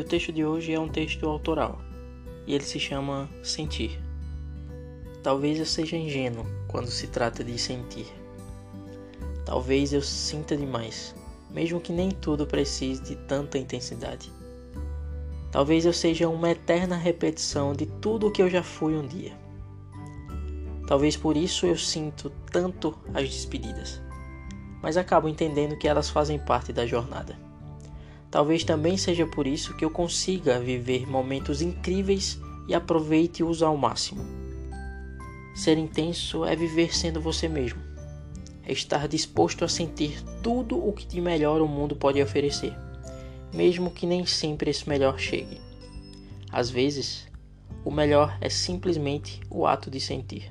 o texto de hoje é um texto autoral e ele se chama Sentir. Talvez eu seja ingênuo quando se trata de sentir. Talvez eu sinta demais, mesmo que nem tudo precise de tanta intensidade. Talvez eu seja uma eterna repetição de tudo o que eu já fui um dia. Talvez por isso eu sinto tanto as despedidas, mas acabo entendendo que elas fazem parte da jornada. Talvez também seja por isso que eu consiga viver momentos incríveis e aproveite-os ao máximo. Ser intenso é viver sendo você mesmo. É estar disposto a sentir tudo o que de melhor o mundo pode oferecer, mesmo que nem sempre esse melhor chegue. Às vezes, o melhor é simplesmente o ato de sentir.